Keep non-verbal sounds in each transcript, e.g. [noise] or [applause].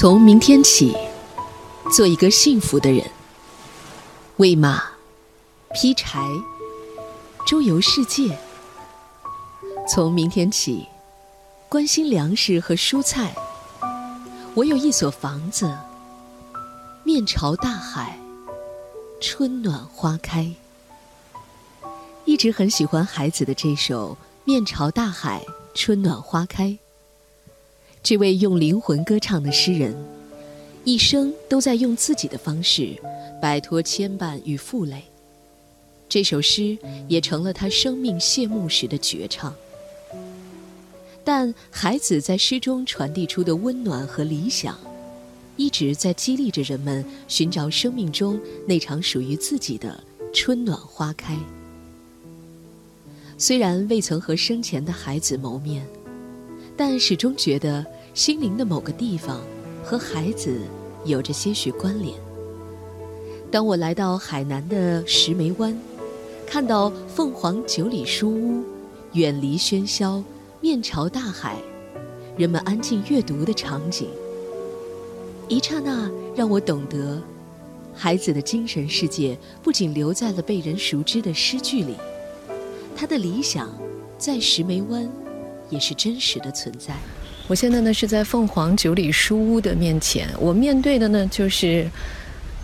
从明天起，做一个幸福的人。喂马，劈柴，周游世界。从明天起，关心粮食和蔬菜。我有一所房子，面朝大海，春暖花开。一直很喜欢孩子的这首《面朝大海，春暖花开》。这位用灵魂歌唱的诗人，一生都在用自己的方式摆脱牵绊与负累。这首诗也成了他生命谢幕时的绝唱。但孩子在诗中传递出的温暖和理想，一直在激励着人们寻找生命中那场属于自己的春暖花开。虽然未曾和生前的孩子谋面。但始终觉得心灵的某个地方和孩子有着些许关联。当我来到海南的石梅湾，看到凤凰九里书屋，远离喧嚣，面朝大海，人们安静阅读的场景，一刹那让我懂得，孩子的精神世界不仅留在了被人熟知的诗句里，他的理想在石梅湾。也是真实的存在。我现在呢是在凤凰九里书屋的面前，我面对的呢就是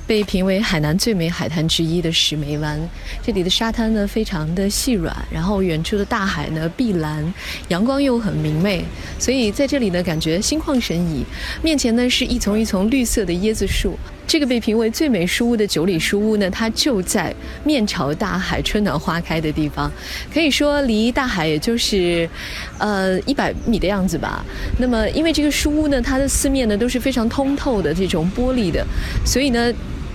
被评为海南最美海滩之一的石梅湾。这里的沙滩呢非常的细软，然后远处的大海呢碧蓝，阳光又很明媚，所以在这里呢感觉心旷神怡。面前呢是一丛一丛绿色的椰子树。这个被评为最美书屋的九里书屋呢，它就在面朝大海、春暖花开的地方，可以说离大海也就是，呃一百米的样子吧。那么，因为这个书屋呢，它的四面呢都是非常通透的这种玻璃的，所以呢，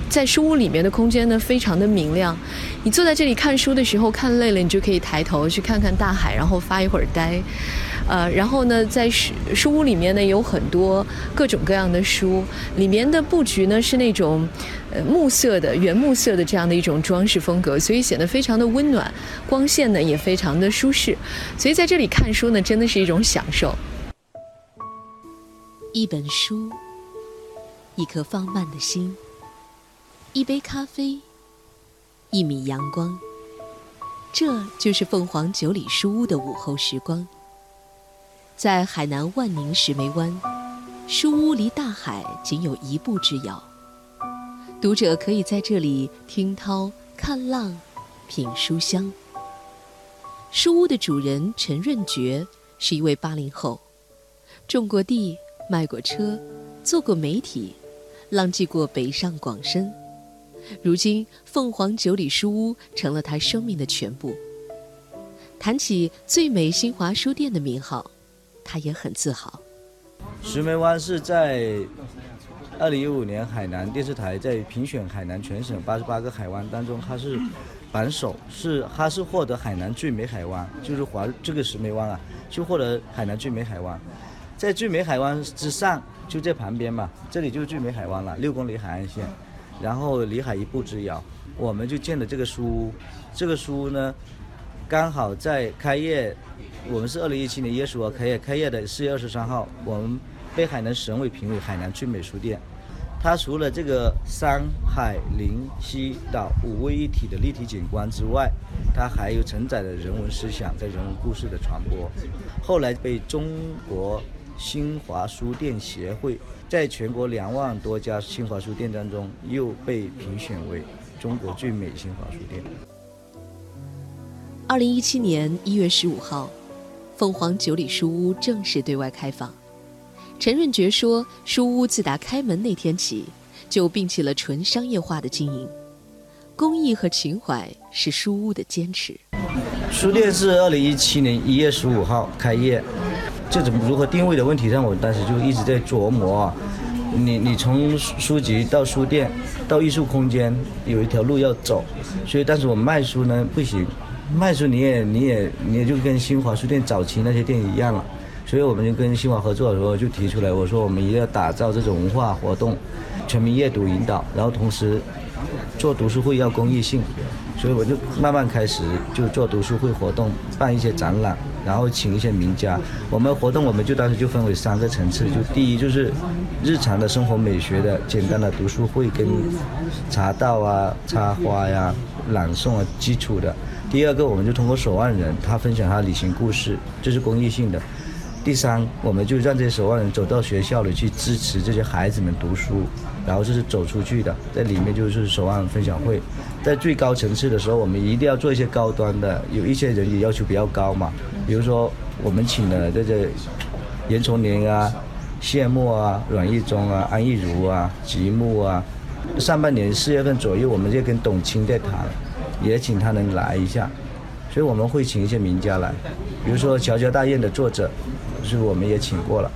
在书屋里面的空间呢非常的明亮。你坐在这里看书的时候，看累了，你就可以抬头去看看大海，然后发一会儿呆。呃，然后呢，在书书屋里面呢，有很多各种各样的书，里面的布局呢是那种，呃，木色的原木色的这样的一种装饰风格，所以显得非常的温暖，光线呢也非常的舒适，所以在这里看书呢，真的是一种享受。一本书，一颗放慢的心，一杯咖啡，一米阳光，这就是凤凰九里书屋的午后时光。在海南万宁石梅湾，书屋离大海仅有一步之遥。读者可以在这里听涛、看浪、品书香。书屋的主人陈润觉是一位八零后，种过地、卖过车、做过媒体，浪迹过北上广深。如今，凤凰九里书屋成了他生命的全部。谈起最美新华书店的名号。他也很自豪。石梅湾是在二零一五年海南电视台在评选海南全省八十八个海湾当中，它是榜首，是它是获得海南最美海湾，就是华这个石梅湾啊，就获得海南最美海湾。在最美海湾之上，就在旁边嘛，这里就是最美海湾了，六公里海岸线，然后离海一步之遥，我们就建了这个书屋。这个书屋呢，刚好在开业。我们是二零一七年一月十五号开业，开业的四月二十三号，我们被海南省委评为海南最美书店。它除了这个山海林溪岛五位一体的立体景观之外，它还有承载的人文思想在人文故事的传播。后来被中国新华书店协会在全国两万多家新华书店当中又被评选为中国最美新华书店。二零一七年一月十五号。凤凰九里书屋正式对外开放。陈润觉说：“书屋自打开门那天起，就摒弃了纯商业化的经营，公益和情怀是书屋的坚持。”书店是二零一七年一月十五号开业，这怎么如何定位的问题上，我当时就一直在琢磨。你你从书籍到书店到艺术空间，有一条路要走，所以当时我卖书呢不行。卖书你也你也你也就跟新华书店早期那些店一样了，所以我们就跟新华合作的时候就提出来，我说我们一定要打造这种文化活动，全民阅读引导，然后同时做读书会要公益性，所以我就慢慢开始就做读书会活动，办一些展览，然后请一些名家。我们活动我们就当时就分为三个层次，就第一就是日常的生活美学的简单的读书会跟茶道啊、插花呀、朗诵啊基础的。第二个我们就通过守望人他分享他旅行故事，这是公益性的。第三，我们就让这些守望人走到学校里去支持这些孩子们读书，然后这是走出去的，在里面就是守望分享会。在最高层次的时候，我们一定要做一些高端的，有一些人也要求比较高嘛，比如说我们请了这些严崇年啊、谢幕啊、阮义忠啊、安义如啊、吉木啊。上半年四月份左右，我们就跟董卿在谈，也请他能来一下，所以我们会请一些名家来，比如说《乔家大院》的作者。是我们也请过了，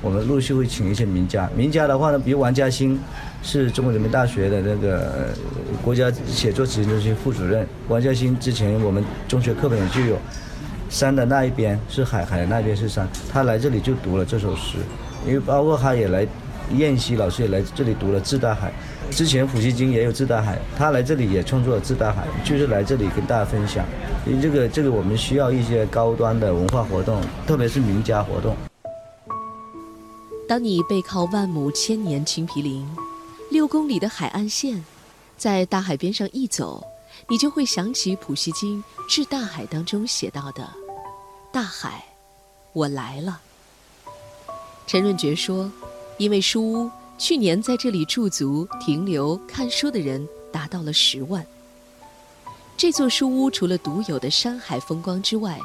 我们陆续会请一些名家。名家的话呢，比如王嘉欣，是中国人民大学的那个国家写作执行中心副主任。王嘉欣之前我们中学课本就有“山的那一边是海，海的那边是山”，他来这里就读了这首诗。因为包括他也来，燕西老师也来这里读了《致大海》。之前普希金也有《致大海》，他来这里也创作了《致大海》，就是来这里跟大家分享。因为这个，这个我们需要一些高端的文化活动，特别是名家活动。当你背靠万亩千年青皮林，六公里的海岸线，在大海边上一走，你就会想起普希金《致大海》当中写到的：“大海，我来了。”陈润觉说：“因为书屋。”去年在这里驻足、停留、看书的人达到了十万。这座书屋除了独有的山海风光之外，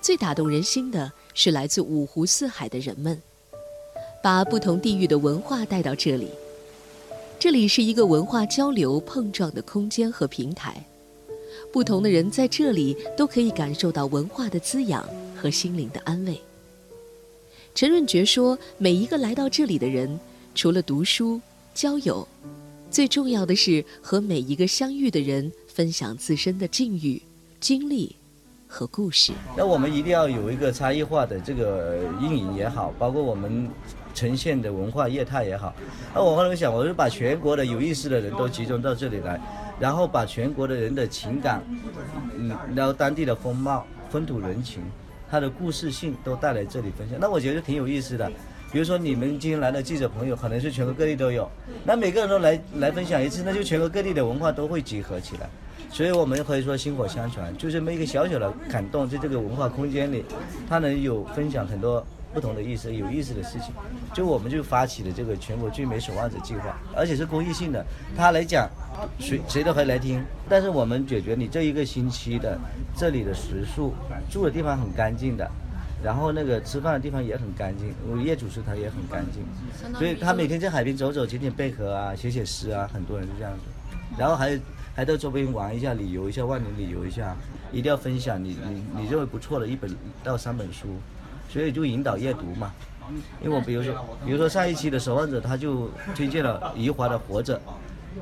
最打动人心的是来自五湖四海的人们，把不同地域的文化带到这里。这里是一个文化交流、碰撞的空间和平台，不同的人在这里都可以感受到文化的滋养和心灵的安慰。陈润觉说：“每一个来到这里的人。”除了读书、交友，最重要的是和每一个相遇的人分享自身的境遇、经历和故事。那我们一定要有一个差异化的这个运营也好，包括我们呈现的文化业态也好。那我后来想，我就把全国的有意思的人都集中到这里来，然后把全国的人的情感，嗯，然后当地的风貌、风土人情，他的故事性都带来这里分享。那我觉得挺有意思的。比如说你们今天来的记者朋友，可能是全国各地都有，那每个人都来来分享一次，那就全国各地的文化都会集合起来，所以我们可以说薪火相传，就这么一个小小的感动，在这个文化空间里，它能有分享很多不同的意思、有意思的事情，就我们就发起了这个全国最美守望者计划，而且是公益性的，他来讲，谁谁都可以来听，但是我们解决你这一个星期的这里的食宿，住的地方很干净的。然后那个吃饭的地方也很干净，业主食堂也很干净，所以他每天在海边走走、捡捡贝壳啊、写写诗啊，很多人是这样子。然后还还到周边玩一下、旅游一下、万宁旅游一下，一定要分享你你你认为不错的一本到三本书，所以就引导阅读嘛。因为我比如说比如说上一期的守望者他就推荐了余华的《活着》。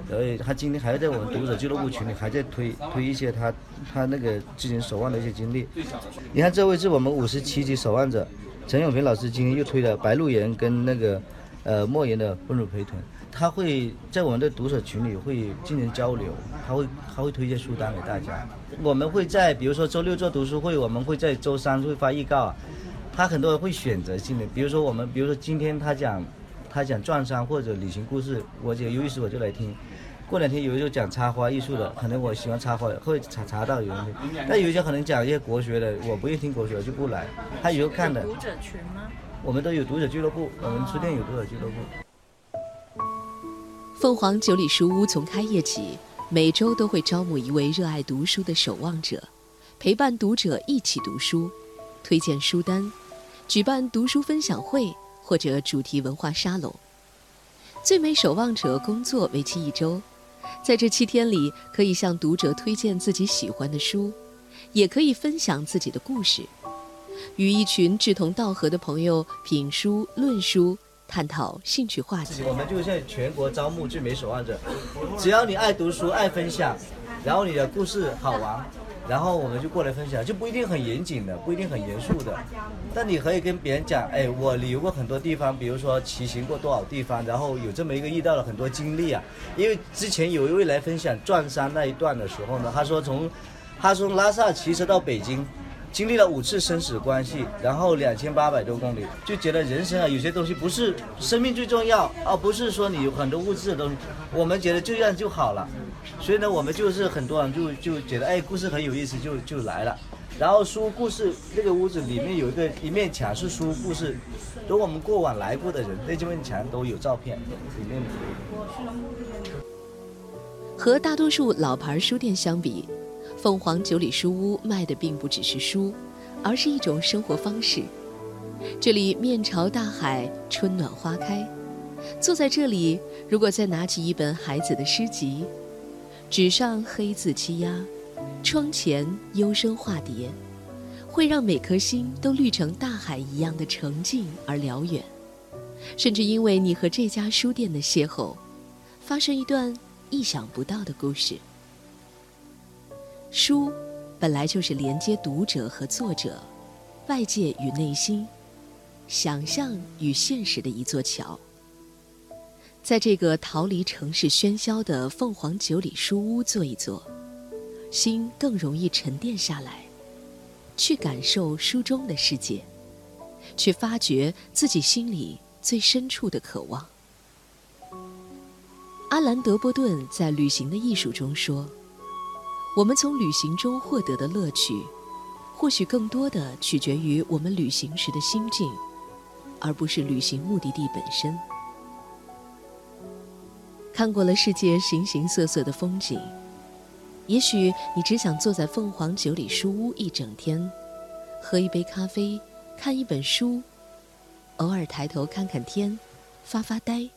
所以他今天还在我们读者俱乐部群里还在推 [laughs] 推一些他他那个之前守望的一些经历。[laughs] 你看这位是我们五十七级守望者陈永平老师，今天又推了白鹿原跟那个呃莫言的丰乳肥臀。他会在我们的读者群里会进行交流，他会他会推荐书单给大家。我们会在比如说周六做读书会，我们会在周三会发预告。他很多人会选择性的，比如说我们比如说今天他讲。他讲撞衫或者旅行故事，我就有意思我就来听。过两天有一个讲插花艺术的，可能我喜欢插花，会查查到有人听。但有一些可能讲一些国学的，我不愿意听国学，我就不来。他以后看的。读者群吗？我们都有读者俱乐部，我们书店有读者俱乐部。凤凰九里书屋从开业起，每周都会招募一位热爱读书的守望者，陪伴读者一起读书，推荐书单，举办读书分享会。或者主题文化沙龙，最美守望者工作为期一周，在这七天里，可以向读者推荐自己喜欢的书，也可以分享自己的故事，与一群志同道合的朋友品书、论书、探讨兴趣话题。我们就在全国招募最美守望者，只要你爱读书、爱分享，然后你的故事好玩。然后我们就过来分享，就不一定很严谨的，不一定很严肃的，但你可以跟别人讲，哎，我旅游过很多地方，比如说骑行过多少地方，然后有这么一个遇到了很多经历啊。因为之前有一位来分享转山那一段的时候呢，他说从，他从拉萨骑车到北京，经历了五次生死关系，然后两千八百多公里，就觉得人生啊，有些东西不是生命最重要，而不是说你有很多物质的东西，我们觉得这样就好了。所以呢，我们就是很多人就就觉得，哎，故事很有意思，就就来了。然后书故事，那个屋子里面有一个一面墙是书故事，如果我们过往来过的人，那这面墙都有照片，里面。和大多数老牌书店相比，凤凰九里书屋卖的并不只是书，而是一种生活方式。这里面朝大海，春暖花开。坐在这里，如果再拿起一本孩子的诗集，纸上黑字漆鸦，窗前幽声化蝶，会让每颗心都绿成大海一样的澄净而辽远。甚至因为你和这家书店的邂逅，发生一段意想不到的故事。书本来就是连接读者和作者、外界与内心、想象与现实的一座桥。在这个逃离城市喧嚣的凤凰九里书屋坐一坐，心更容易沉淀下来，去感受书中的世界，去发掘自己心里。最深处的渴望。阿兰·德波顿在《旅行的艺术》中说：“我们从旅行中获得的乐趣，或许更多的取决于我们旅行时的心境，而不是旅行目的地本身。”看过了世界形形色色的风景，也许你只想坐在凤凰九里书屋一整天，喝一杯咖啡，看一本书。偶尔抬头看看天，发发呆。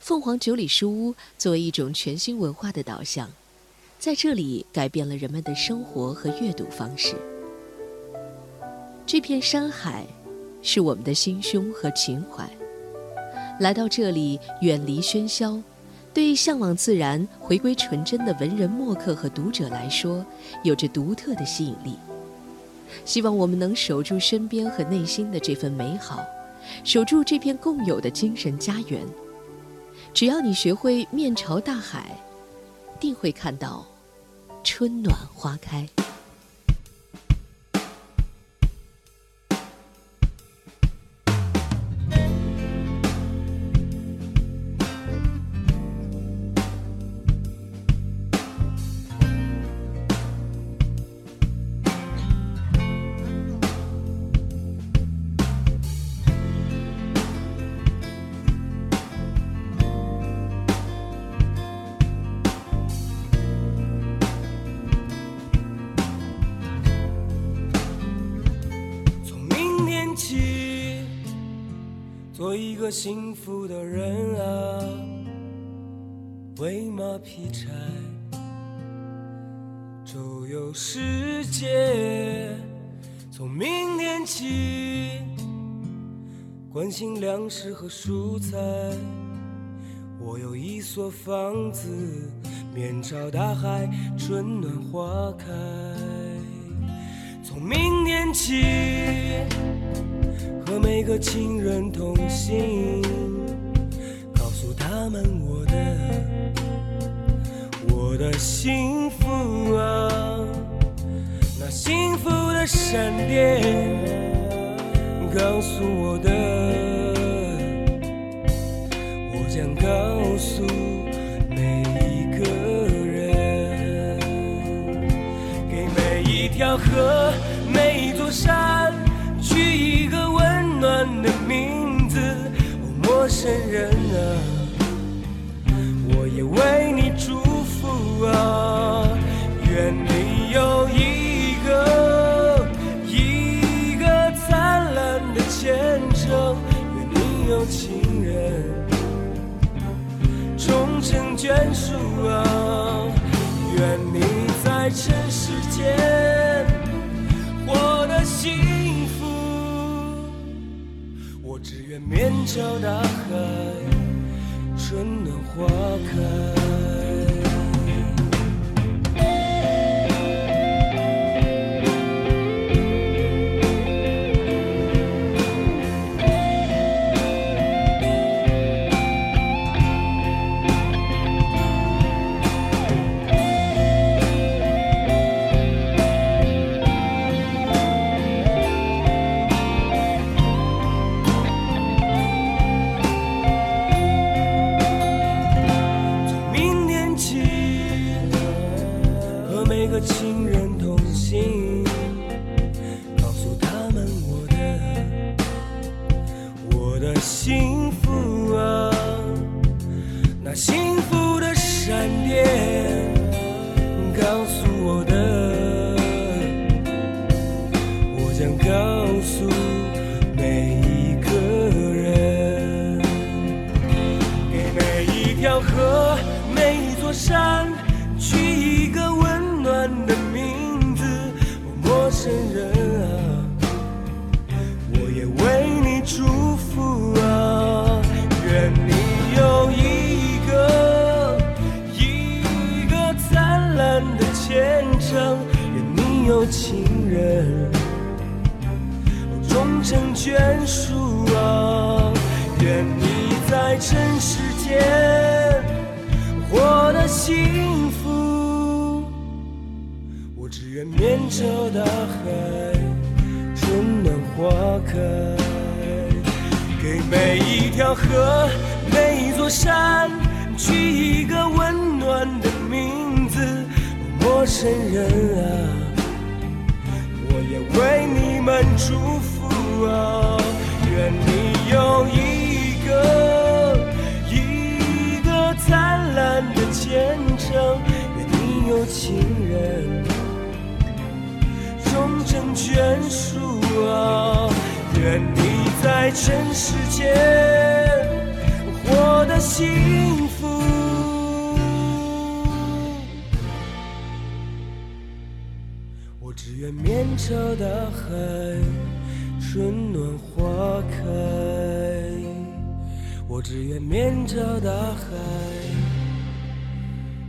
凤凰九里书屋作为一种全新文化的导向，在这里改变了人们的生活和阅读方式。这片山海，是我们的心胸和情怀。来到这里，远离喧嚣，对向往自然、回归纯真的文人墨客和读者来说，有着独特的吸引力。希望我们能守住身边和内心的这份美好，守住这片共有的精神家园。只要你学会面朝大海，定会看到春暖花开。个幸福的人啊，喂马劈柴，周游世界。从明天起，关心粮食和蔬菜。我有一所房子，面朝大海，春暖花开。从明天起。和每个亲人同行，告诉他们我的我的幸福啊，那幸福的闪电告诉我的，陌生人啊，我也为你祝福啊，愿你有一个一个灿烂的前程，愿你有情人终成眷属啊，只愿面朝大海，春暖花开。幸眷属啊，愿你在尘世间活得幸福。我只愿面朝大海。春暖花开，给每一条河、每一座山取一个温暖的名字。陌生人啊，我也为你们祝福啊！愿你有一个一个灿烂的前程，愿你有情人。终成眷属啊！愿你在尘世间活得幸福。我只愿面朝大海，春暖花开。我只愿面朝大海，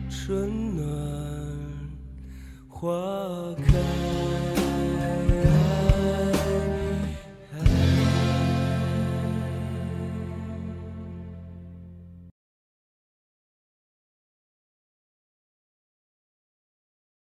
春暖花开。